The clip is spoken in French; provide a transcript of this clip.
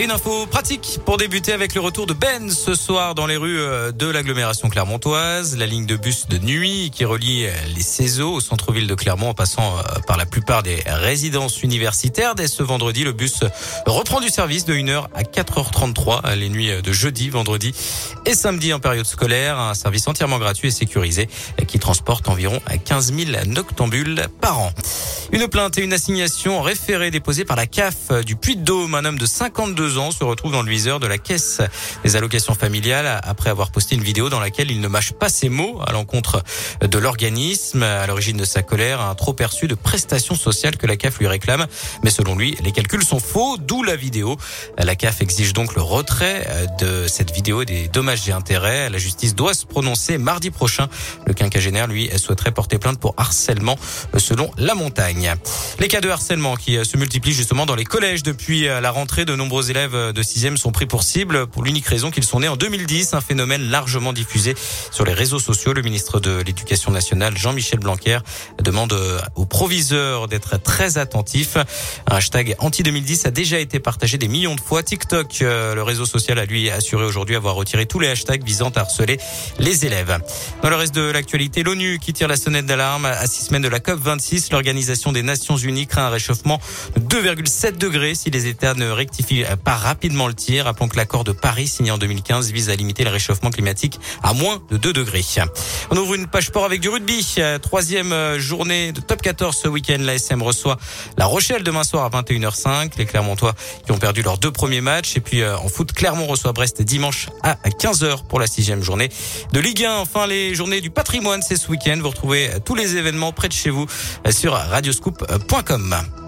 Et une info pratique pour débuter avec le retour de Ben ce soir dans les rues euh, de l'agglomération clermontoise. La ligne de bus de nuit qui relie euh, les Céseaux au centre-ville de Clermont en passant euh, par la plupart des résidences universitaires. Dès ce vendredi, le bus reprend du service de 1h à 4h33 les nuits de jeudi, vendredi et samedi en période scolaire. Un service entièrement gratuit et sécurisé qui transporte environ 15 000 noctambules par an. Une plainte et une assignation référée déposée par la CAF du Puy-de-Dôme. Un homme de 52 ans se retrouve dans le viseur de la caisse des allocations familiales après avoir posté une vidéo dans laquelle il ne mâche pas ses mots à l'encontre de l'organisme. À l'origine de sa colère, un trop perçu de prestations sociales que la CAF lui réclame. Mais selon lui, les calculs sont faux, d'où la vidéo. La CAF exige donc le retrait de cette vidéo des dommages et intérêts. La justice doit se prononcer mardi prochain. Le quinquagénaire, lui, souhaiterait porter plainte pour harcèlement selon la montagne. Les cas de harcèlement qui se multiplient justement dans les collèges depuis la rentrée. De nombreux élèves euh, de 6e sont pris pour cible pour l'unique raison qu'ils sont nés en 2010. Un phénomène largement diffusé sur les réseaux sociaux. Le ministre de l'Éducation nationale, Jean-Michel Blanquer, demande aux proviseurs d'être très attentifs. Un hashtag anti-2010 a déjà été partagé des millions de fois. TikTok, le réseau social, a lui assuré aujourd'hui avoir retiré tous les hashtags visant à harceler les élèves. Dans le reste de l'actualité, l'ONU qui tire la sonnette d'alarme à six semaines de la COP 26, l'organisation des Nations Unies craint un réchauffement de 2,7 degrés si les États ne rectifient pas rapidement le tir. Rappelons que l'accord de Paris signé en 2015 vise à limiter le réchauffement climatique à moins de 2 degrés. On ouvre une page sport avec du rugby. Troisième euh, journée de top 14 ce week-end. La SM reçoit La Rochelle demain soir à 21h05. Les Clermontois qui ont perdu leurs deux premiers matchs. Et puis euh, en foot, Clermont reçoit Brest dimanche à 15h pour la sixième journée de Ligue 1. Enfin, les journées du patrimoine, c'est ce week-end. Vous retrouvez tous les événements près de chez vous sur Radio scoop.com.